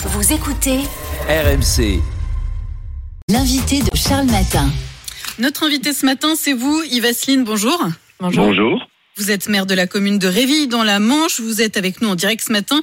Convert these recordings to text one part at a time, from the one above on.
Vous écoutez RMC. l'invité de Charles Matin. Notre invité ce matin, c'est vous, Yves Asseline, bonjour. Bonjour. Vous êtes maire de la commune de Réville dans la Manche. Vous êtes avec nous en direct ce matin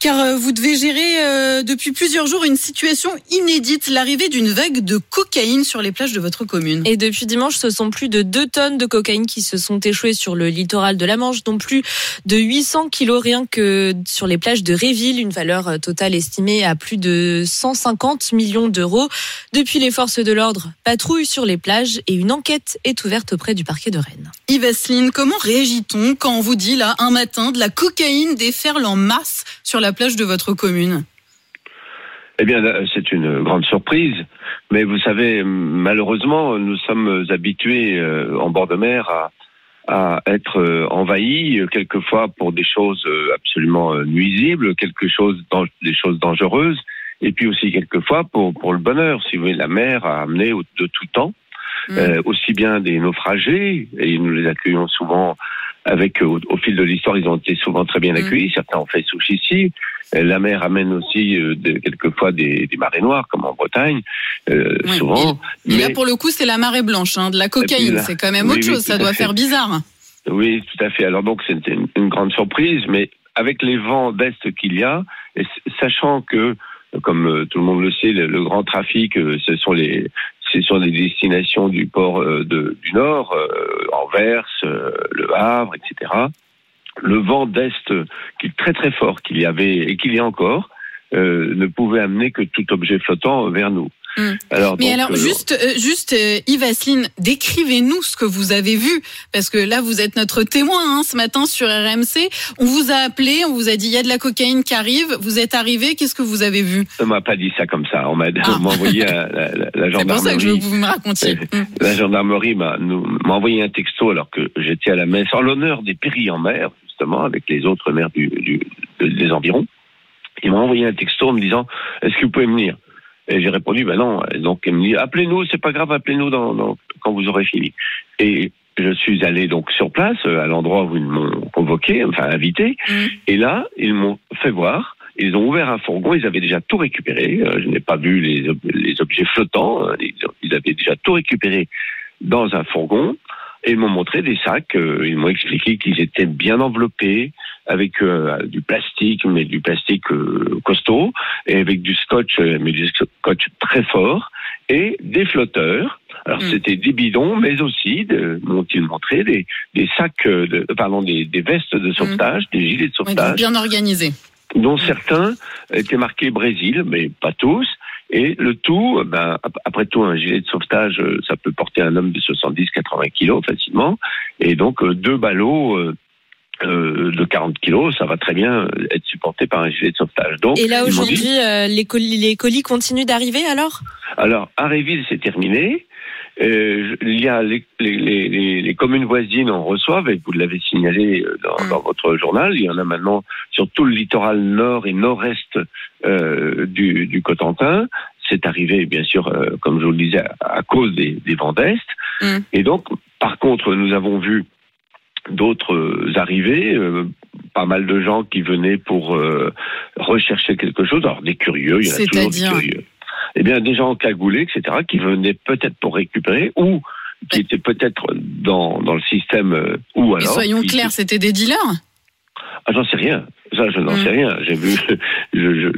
car euh, vous devez gérer euh, depuis plusieurs jours une situation inédite, l'arrivée d'une vague de cocaïne sur les plages de votre commune. Et depuis dimanche, ce sont plus de 2 tonnes de cocaïne qui se sont échouées sur le littoral de la Manche, dont plus de 800 kilos rien que sur les plages de Réville, une valeur euh, totale estimée à plus de 150 millions d'euros. Depuis, les forces de l'ordre patrouillent sur les plages et une enquête est ouverte auprès du parquet de Rennes. Yves Asseline, comment réagit-on quand on vous dit là un matin de la cocaïne déferle en masse sur la plage de votre commune? Eh bien, là, c'est une grande surprise. Mais vous savez, malheureusement, nous sommes habitués euh, en bord de mer à, à être euh, envahis euh, quelquefois pour des choses euh, absolument euh, nuisibles, quelque chose, des choses dangereuses, et puis aussi quelquefois pour pour le bonheur. Si vous voulez, la mer a amené de tout temps Mm. euh, aussi bien des naufragés, et nous les accueillons souvent avec, au, au fil de l'histoire, ils ont été souvent très bien Mm. accueillis. Certains ont fait souche ici. Euh, La mer amène aussi euh, de- quelquefois des, des marées noires, comme en Bretagne, euh, souvent. Et là, Mais- pour le coup, c'est la marée blanche, hein, de la cocaïne. C'est quand même oui, autre oui, chose. Ça doit fait. faire bizarre. Oui, tout à fait. Alors donc c'était une, une grande surprise, mais avec les vents d'est qu'il y a, et sachant que, comme euh, tout le monde le sait, le, grand trafic, euh, ce sont les sont les destinations du port euh, du Nord, euh, Anvers, euh, Le Havre, etc. Le vent d'est, qui est très très fort, qu'il y avait et qu'il y a encore, ne pouvait amener que tout objet flottant vers nous. Mm. Alors, Mais donc, alors, euh, juste, euh, juste euh, Yves Asseline, décrivez-nous ce que vous avez vu, parce que là, vous êtes notre témoin hein, ce matin sur RMC. On vous a appelé, on vous a dit il y a de la cocaïne qui arrive. Vous êtes arrivé, qu'est-ce que vous avez vu? On m'a pas dit ça comme ça. On m'a Ah. envoyé la, la, la C'est pour ça que je veux gendarmerie. que vous me racontiez. Mm. La gendarmerie m'a envoyé un texto alors que j'étais à la messe en l'honneur des péris en mer, justement, avec les autres maires du, du- de- des environs. Il m'a envoyé un texto en me disant Est-ce que vous pouvez venir? Et j'ai répondu Ben non. Et donc il me dit Appelez-nous, c'est pas grave, appelez-nous dans, dans- quand vous aurez fini. Et je suis allé donc sur place, euh, à l'endroit où ils m'ont convoqué, enfin invité. Mm. Et là, ils m'ont fait voir. Ils ont ouvert un fourgon, ils avaient déjà tout récupéré. Euh, je n'ai pas vu les, ob- les objets flottants. euh, Ils, avaient déjà tout récupéré dans un fourgon. Et ils m'ont montré des sacs. ils m'ont expliqué qu'ils étaient bien enveloppés avec euh, du plastique, mais du plastique euh, costaud, et avec du scotch, euh, mais du scotch très fort, et des flotteurs. Alors Mm. c'était des bidons, mais aussi, de- m'ont-ils montré, des, des sacs, de, pardon, des, des vestes de sauvetage, des gilets de sauvetage bien organisé. dont certains étaient marqués Brésil, mais pas tous. Et le tout, ben, ap- après tout, un gilet de sauvetage, ça peut porter un homme de 70-80 kilos facilement. Et donc, deux ballots euh, de 40 kilos, ça va très bien être supporté par un gilet de sauvetage. Donc, Et là, aujourd'hui, dit- euh, les, colis, les colis continuent d'arriver alors? Alors, à Réville, c'est terminé. Euh, il y a les, les, les, les- les communes voisines en reçoivent, et vous l'avez signalé dans, Mm. dans votre journal. Il y en a maintenant sur tout le littoral nord et nord-est du, du Cotentin. C'est arrivé, bien sûr, comme je vous le disais, à, à cause des, des vents d'est. Mm. Et donc, par contre, nous avons vu d'autres euh, arrivées, euh, pas mal de gens qui venaient pour euh, rechercher quelque chose. Alors, des curieux, il y en a toujours des curieux. Eh bien, des gens cagoulés, etc., qui venaient peut-être pour récupérer ou qui étaient peut-être dans, dans le système ou Mais alors. soyons qui- clairs, c'était des dealers Ah, j'en sais rien. Ça, je n'en Mm. sais rien. J'ai vu. Je, je,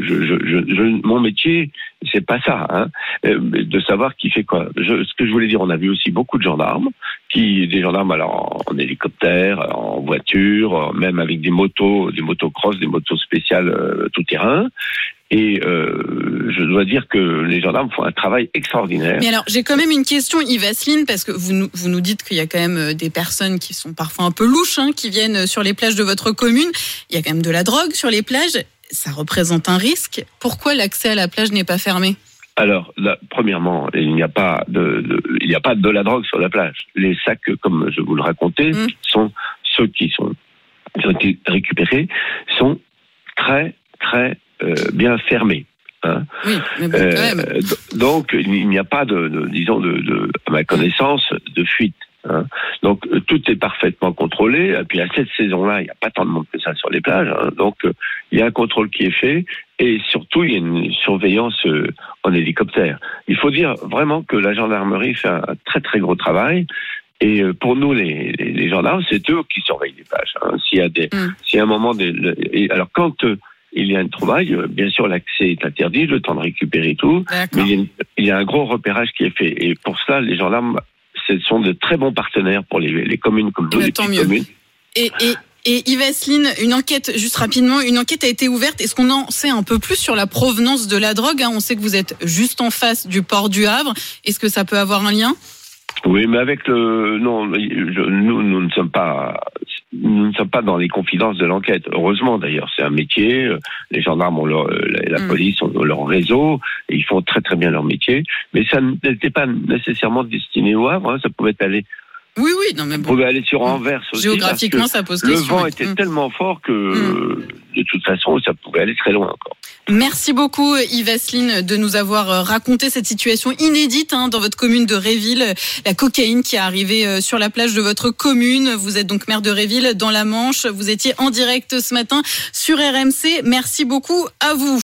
je, mon métier, c'est pas ça. Hein, de savoir qui fait quoi. Ce que je voulais dire, on a vu aussi beaucoup de gendarmes, qui des gendarmes alors en, hélicoptère, en voiture, même avec des motos, des motocross, des motos spéciales euh, tout terrain. Et euh, je dois dire que les gendarmes font un travail extraordinaire. Mais alors, j'ai quand même une question, Yves Asseline, parce que vous nous, vous nous dites qu'il y a quand même euh, des personnes qui sont parfois un peu louches, hein, qui viennent sur les plages de votre commune. Il y a quand même de la drogue sur les plages. Ça représente un risque. Pourquoi l'accès à la plage n'est pas fermé? Alors, là, premièrement, il n'y a pas de, de- il n'y a pas de la drogue sur la plage. Les sacs, comme je vous le racontais, Mm. sont ceux qui sont, qui ont été récupérés sont très très euh, bien fermés. hein. Oui, mais bon, Euh, quand même. d- donc, il n'y a pas de, de- disons, de, de- à ma connaissance, de fuite. Hein. Donc euh, tout est parfaitement contrôlé. Et puis à cette saison-là, il n'y a pas tant de monde que ça sur les plages. hein. Donc euh, il y a un contrôle qui est fait et surtout il y a une surveillance euh, en hélicoptère. Il faut dire vraiment que la gendarmerie fait un très très gros travail. Et pour nous, les, les, les gendarmes, c'est eux qui surveillent les plages. hein. S'il y a des, Mm. s'il y a un moment, des, le- et alors quand euh, il y a une trouvaille, bien sûr l'accès est interdit, le temps de récupérer tout. Mais il y, a une- il y a un gros repérage qui est fait. Et pour ça, les gendarmes, ce sont de très bons partenaires pour les, les communes comme nous, les tant petites mieux. communes. Et, et, et Yves Asseline, une enquête, juste rapidement, une enquête a été ouverte. Est-ce qu'on en sait un peu plus sur la provenance de la drogue hein? On sait que vous êtes juste en face du port du Havre. Est-ce que ça peut avoir un lien? Oui, mais avec le non, nous, nous ne sommes pas, sommes pas dans les confidences de l'enquête. Heureusement, d'ailleurs, c'est un métier. euh, Les gendarmes ont leur, euh, la, la Mm. police ont leur réseau et ils font très très bien leur métier. Mais ça n'était pas nécessairement destiné au Havre. hein, ça pouvait aller, Oui, oui, non mais bon. pouvait aller sur Anvers aussi. Géographiquement, parce ça pose que le question. vent était Mm. tellement fort que euh, de toute façon, ça pouvait aller très loin encore. Merci beaucoup Yves Asseline de nous avoir euh, raconté cette situation inédite hein, dans votre commune de Réville, la cocaïne qui est arrivée euh, sur la plage de votre commune. Vous êtes donc maire de Réville dans la Manche. Vous étiez en direct ce matin sur RMC. Merci beaucoup à vous.